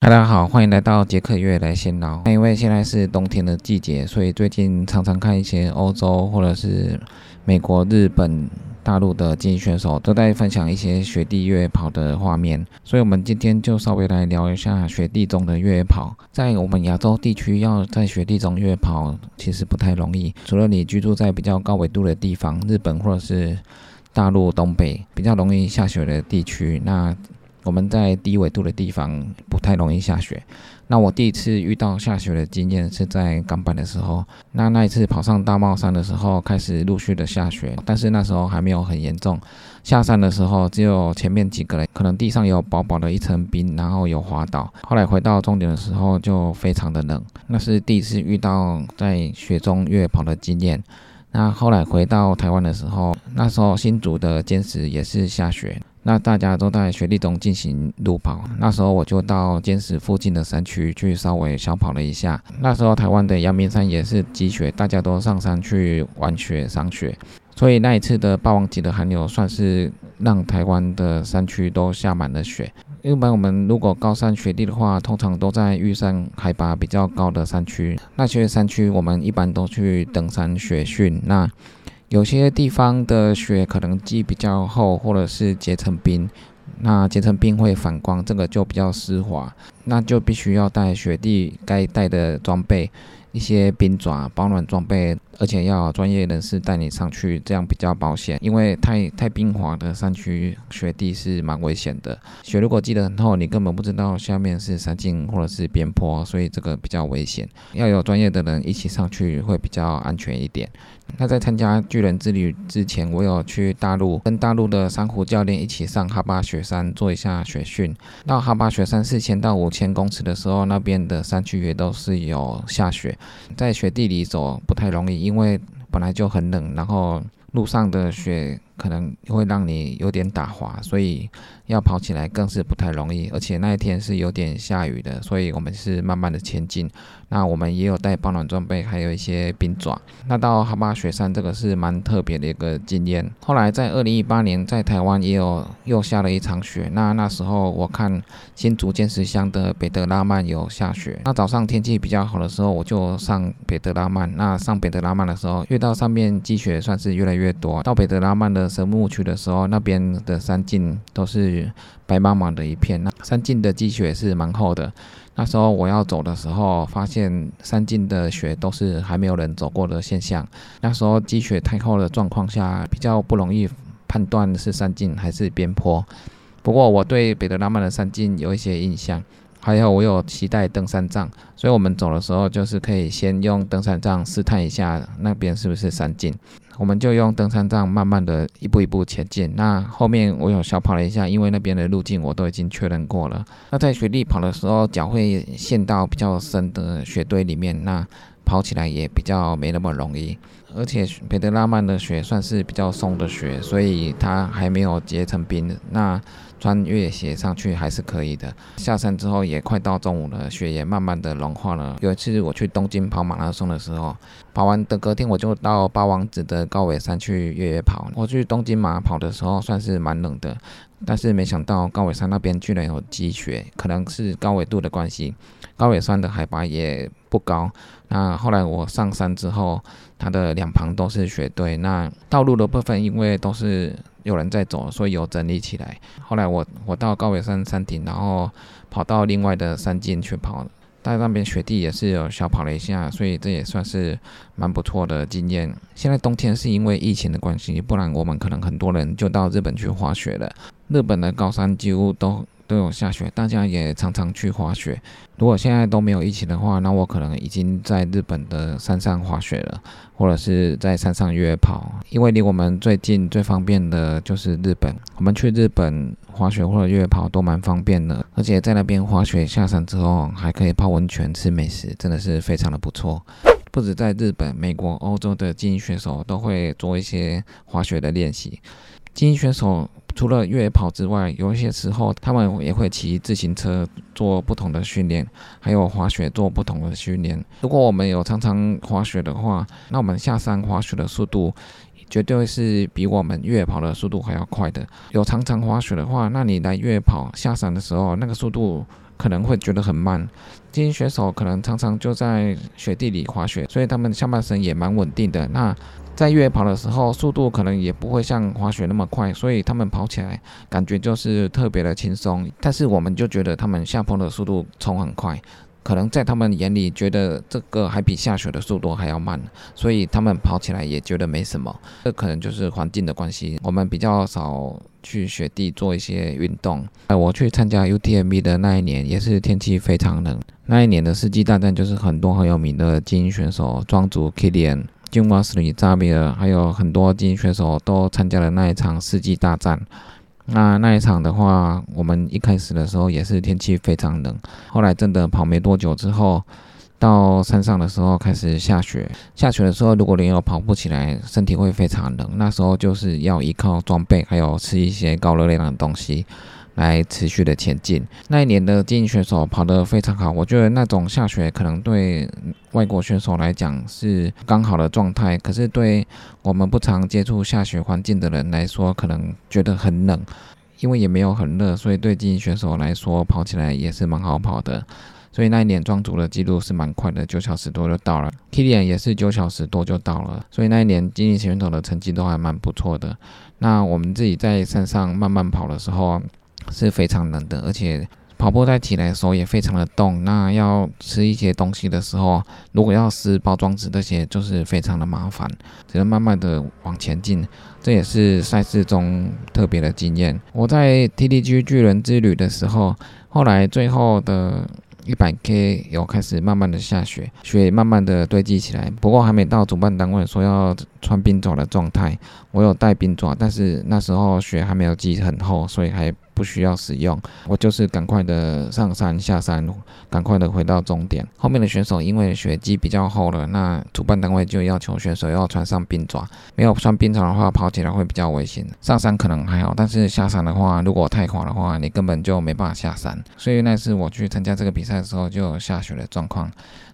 大家好，欢迎来到杰克月来闲聊。那因为现在是冬天的季节，所以最近常常看一些欧洲或者是美国、日本、大陆的精英选手都在分享一些雪地越野跑的画面，所以我们今天就稍微来聊一下雪地中的越野跑。在我们亚洲地区，要在雪地中越野跑其实不太容易，除了你居住在比较高纬度的地方，日本或者是大陆东北比较容易下雪的地区，那。我们在低纬度的地方不太容易下雪。那我第一次遇到下雪的经验是在港版的时候。那那一次跑上大帽山的时候，开始陆续的下雪，但是那时候还没有很严重。下山的时候，只有前面几个人，可能地上有薄薄的一层冰，然后有滑倒。后来回到终点的时候，就非常的冷。那是第一次遇到在雪中越跑的经验。那后来回到台湾的时候，那时候新竹的坚持也是下雪。那大家都在雪地中进行路跑，那时候我就到坚石附近的山区去稍微小跑了一下。那时候台湾的阳明山也是积雪，大家都上山去玩雪、赏雪，所以那一次的霸王级的寒流算是让台湾的山区都下满了雪。一般我们如果高山雪地的话，通常都在玉山海拔比较高的山区，那些山区我们一般都去登山雪训。那有些地方的雪可能积比较厚，或者是结成冰，那结成冰会反光，这个就比较湿滑，那就必须要带雪地该带的装备，一些冰爪、保暖装备。而且要专业人士带你上去，这样比较保险。因为太太冰滑的山区雪地是蛮危险的。雪如果积得很厚，你根本不知道下面是山径或者是边坡，所以这个比较危险。要有专业的人一起上去会比较安全一点。那在参加巨人之旅之前，我有去大陆跟大陆的珊瑚教练一起上哈巴雪山做一下雪训。到哈巴雪山四千到五千公尺的时候，那边的山区也都是有下雪，在雪地里走不太容易。因为本来就很冷，然后路上的雪可能会让你有点打滑，所以要跑起来更是不太容易。而且那一天是有点下雨的，所以我们是慢慢的前进。那我们也有带保暖装备，还有一些冰爪。那到哈巴雪山这个是蛮特别的一个经验。后来在二零一八年在台湾也有又下了一场雪。那那时候我看新竹尖石乡的北德拉曼有下雪。那早上天气比较好的时候，我就上北德拉曼。那上北德拉曼的时候，越到上面积雪算是越来越多。到北德拉曼的神木区的时候，那边的山径都是白茫茫的一片。那山径的积雪是蛮厚的。那时候我要走的时候，发现山径的雪都是还没有人走过的现象。那时候积雪太厚的状况下，比较不容易判断是山径还是边坡。不过我对北德拉曼的山径有一些印象，还有我有期待登山杖，所以我们走的时候就是可以先用登山杖试探一下那边是不是山径。我们就用登山杖慢慢的一步一步前进。那后面我有小跑了一下，因为那边的路径我都已经确认过了。那在雪地跑的时候，脚会陷到比较深的雪堆里面，那跑起来也比较没那么容易。而且北德拉曼的雪算是比较松的雪，所以它还没有结成冰。那穿越野鞋上去还是可以的。下山之后也快到中午了，雪也慢慢的融化了。有一次我去东京跑马拉松的时候，跑完的隔天我就到八王子的高尾山去越野跑。我去东京马跑的时候算是蛮冷的，但是没想到高尾山那边居然有积雪，可能是高纬度的关系。高尾山的海拔也不高。那后来我上山之后，它的两旁都是雪堆。那道路的部分因为都是。有人在走，所以有整理起来。后来我我到高尾山山顶，然后跑到另外的山间去跑了，在那边雪地也是有小跑了一下，所以这也算是蛮不错的经验。现在冬天是因为疫情的关系，不然我们可能很多人就到日本去滑雪了。日本的高山几乎都。都有下雪，大家也常常去滑雪。如果现在都没有疫情的话，那我可能已经在日本的山上滑雪了，或者是在山上越野跑。因为离我们最近、最方便的就是日本，我们去日本滑雪或者越野跑都蛮方便的。而且在那边滑雪下山之后，还可以泡温泉、吃美食，真的是非常的不错。不止在日本、美国、欧洲的精英选手都会做一些滑雪的练习。精英选手。除了越野跑之外，有一些时候他们也会骑自行车做不同的训练，还有滑雪做不同的训练。如果我们有常常滑雪的话，那我们下山滑雪的速度绝对是比我们越野跑的速度还要快的。有常常滑雪的话，那你来越野跑下山的时候，那个速度可能会觉得很慢。精英选手可能常常就在雪地里滑雪，所以他们下半身也蛮稳定的。那在越野跑的时候，速度可能也不会像滑雪那么快，所以他们跑起来感觉就是特别的轻松。但是我们就觉得他们下坡的速度冲很快。可能在他们眼里，觉得这个还比下雪的速度还要慢，所以他们跑起来也觉得没什么。这可能就是环境的关系。我们比较少去雪地做一些运动。哎，我去参加 UTMB 的那一年，也是天气非常冷。那一年的世纪大战，就是很多很有名的精英选手，庄主 Kilian、金瓦斯里、扎比尔，还有很多精英选手都参加了那一场世纪大战。那那一场的话，我们一开始的时候也是天气非常冷，后来真的跑没多久之后，到山上的时候开始下雪。下雪的时候，如果你有跑不起来，身体会非常冷。那时候就是要依靠装备，还有吃一些高热量的东西。来持续的前进。那一年的精英选手跑得非常好，我觉得那种下雪可能对外国选手来讲是刚好的状态，可是对我们不常接触下雪环境的人来说，可能觉得很冷，因为也没有很热，所以对精英选手来说跑起来也是蛮好跑的。所以那一年庄主的记录是蛮快的，九小时多就到了。Kilian 也是九小时多就到了，所以那一年精英选手的成绩都还蛮不错的。那我们自己在山上慢慢跑的时候。是非常冷的，而且跑步在起来的时候也非常的冻。那要吃一些东西的时候，如果要撕包装纸这些，就是非常的麻烦，只能慢慢的往前进。这也是赛事中特别的经验。我在 TDG 巨人之旅的时候，后来最后的。一百 K 有开始慢慢的下雪，雪慢慢的堆积起来，不过还没到主办单位说要穿冰爪的状态。我有带冰爪，但是那时候雪还没有积很厚，所以还不需要使用。我就是赶快的上山下山，赶快的回到终点。后面的选手因为雪积比较厚了，那主办单位就要求选手要穿上冰爪。没有穿冰爪的话，跑起来会比较危险。上山可能还好，但是下山的话，如果太滑的话，你根本就没办法下山。所以那次我去参加这个比赛的时候，就有下雪的状况。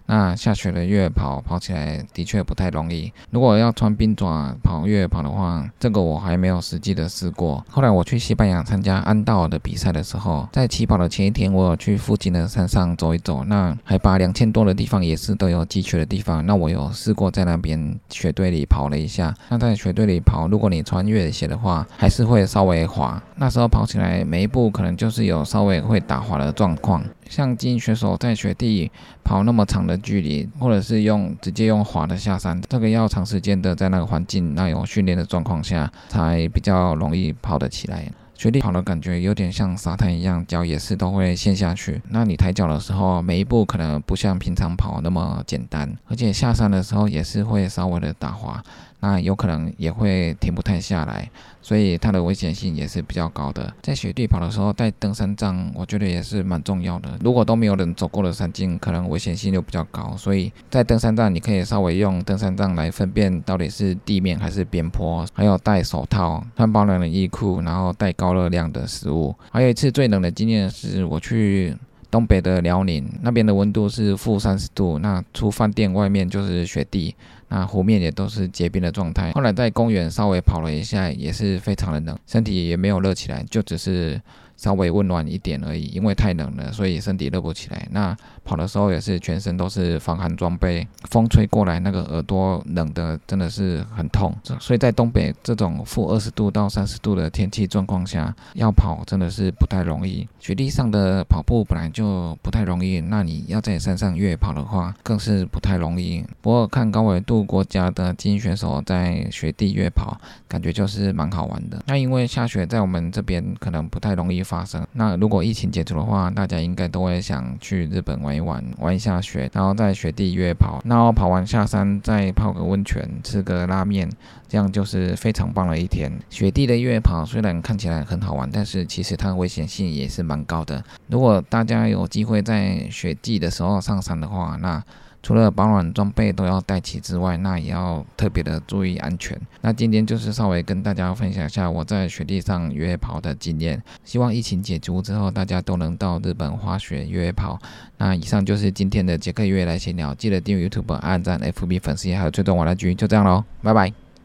那下雪的越野跑跑起来的确不太容易。如果要穿冰爪跑越野跑的话，这个我还没有实际的试过。后来我去西班牙参加安道尔的比赛的时候，在起跑的前一天，我有去附近的山上走一走。那海拔两千多的地方也是都有积雪的地方。那我有试过在那边雪堆里跑了一下。那在雪堆里跑，如果你穿越野鞋的话，还是会稍微滑。那时候跑起来每一步可能就是有稍微会打滑的状况。像精英选手在雪地跑那么长的距离，或者是用直接用滑的下山，这个要长时间的在那个环境那有训练的状况下，才比较容易跑得起来。雪地跑的感觉有点像沙滩一样，脚也是都会陷下去。那你抬脚的时候，每一步可能不像平常跑那么简单，而且下山的时候也是会稍微的打滑。那有可能也会停不太下来，所以它的危险性也是比较高的。在雪地跑的时候带登山杖，我觉得也是蛮重要的。如果都没有人走过的山径，可能危险性就比较高。所以在登山杖，你可以稍微用登山杖来分辨到底是地面还是边坡。还有戴手套、穿保暖的衣裤，然后带高热量的食物。还有一次最冷的经验是我去东北的辽宁，那边的温度是负三十度，那出饭店外面就是雪地。那湖面也都是结冰的状态。后来在公园稍微跑了一下，也是非常的冷，身体也没有热起来，就只是。稍微温暖一点而已，因为太冷了，所以身体热不起来。那跑的时候也是全身都是防寒装备，风吹过来那个耳朵冷的真的是很痛。所以在东北这种负二十度到三十度的天气状况下，要跑真的是不太容易。雪地上的跑步本来就不太容易，那你要在山上越跑的话，更是不太容易。不过看高纬度国家的精英选手在雪地越跑，感觉就是蛮好玩的。那因为下雪在我们这边可能不太容易。发生那如果疫情解除的话，大家应该都会想去日本玩一玩，玩一下雪，然后在雪地越跑，然后跑完下山再泡个温泉，吃个拉面，这样就是非常棒的一天。雪地的越跑虽然看起来很好玩，但是其实它的危险性也是蛮高的。如果大家有机会在雪季的时候上山的话，那除了保暖装备都要带齐之外，那也要特别的注意安全。那今天就是稍微跟大家分享一下我在雪地上约跑的经验。希望疫情解除之后，大家都能到日本滑雪约跑。那以上就是今天的杰克约来闲聊，记得订阅 YouTube、按赞、FB 粉丝页还有追踪我的局，就这样喽，拜拜。